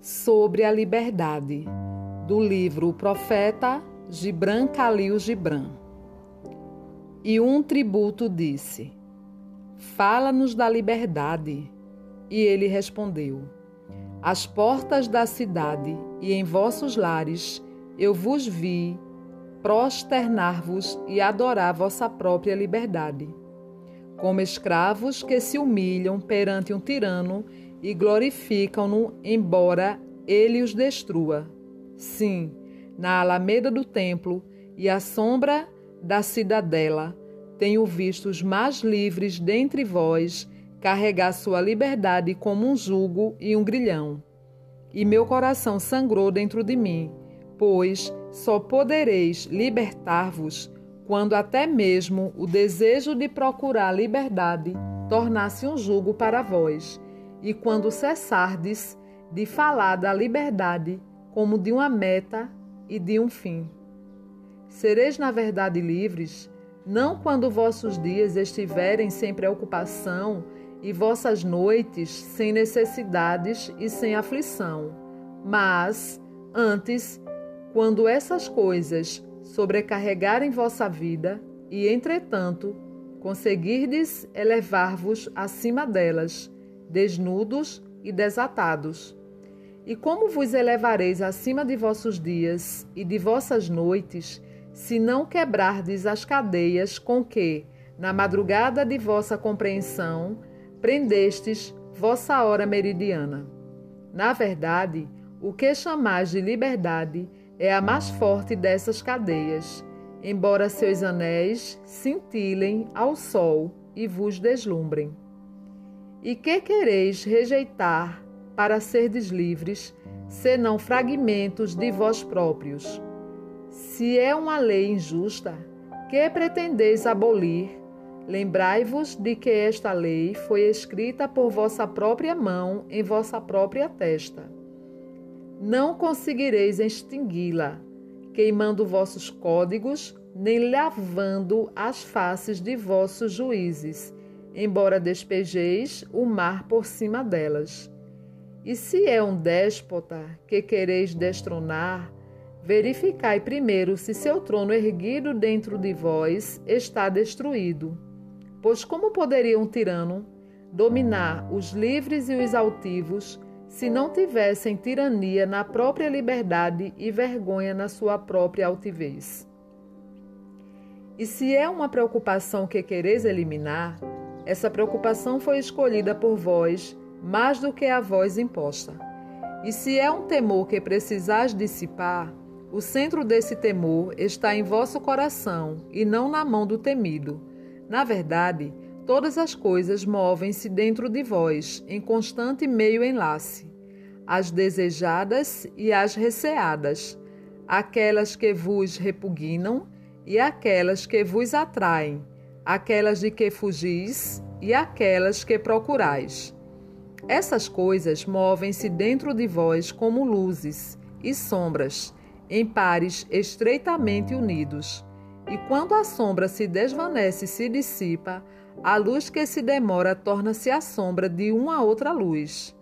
Sobre a liberdade, do livro O Profeta Gibran Khalil Gibran. E um tributo disse: Fala-nos da liberdade. E ele respondeu: As portas da cidade e em vossos lares eu vos vi prosternar-vos e adorar vossa própria liberdade. Como escravos que se humilham perante um tirano e glorificam-no, embora ele os destrua. Sim, na alameda do templo e à sombra da cidadela, tenho visto os mais livres dentre vós carregar sua liberdade como um jugo e um grilhão. E meu coração sangrou dentro de mim, pois só podereis libertar-vos quando até mesmo o desejo de procurar liberdade tornasse um jugo para vós, e quando cessardes de falar da liberdade como de uma meta e de um fim. Sereis, na verdade, livres, não quando vossos dias estiverem sem preocupação e vossas noites sem necessidades e sem aflição, mas, antes, quando essas coisas sobrecarregarem vossa vida e, entretanto, conseguirdes elevar-vos acima delas, desnudos e desatados. E como vos elevareis acima de vossos dias e de vossas noites, se não quebrardes as cadeias com que, na madrugada de vossa compreensão, prendestes vossa hora meridiana? Na verdade, o que chamais de liberdade é a mais forte dessas cadeias, embora seus anéis cintilem ao sol e vos deslumbrem. E que quereis rejeitar para serdes livres, senão fragmentos de vós próprios? Se é uma lei injusta, que pretendeis abolir? Lembrai-vos de que esta lei foi escrita por vossa própria mão em vossa própria testa não conseguireis extingui-la, queimando vossos códigos, nem lavando as faces de vossos juízes, embora despejeis o mar por cima delas. E se é um déspota que quereis destronar, verificai primeiro se seu trono erguido dentro de vós está destruído. Pois como poderia um tirano dominar os livres e os altivos, se não tivessem tirania na própria liberdade e vergonha na sua própria altivez. E se é uma preocupação que quereis eliminar, essa preocupação foi escolhida por vós mais do que a vós imposta. E se é um temor que precisais dissipar, o centro desse temor está em vosso coração e não na mão do temido. Na verdade, Todas as coisas movem-se dentro de vós, em constante meio enlace, as desejadas e as receadas, aquelas que vos repugnam e aquelas que vos atraem, aquelas de que fugis e aquelas que procurais. Essas coisas movem-se dentro de vós como luzes e sombras, em pares estreitamente unidos. E quando a sombra se desvanece e se dissipa, a luz que se demora torna-se a sombra de uma outra luz.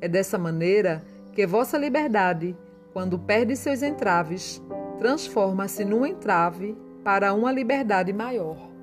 É dessa maneira que vossa liberdade, quando perde seus entraves, transforma-se num entrave para uma liberdade maior.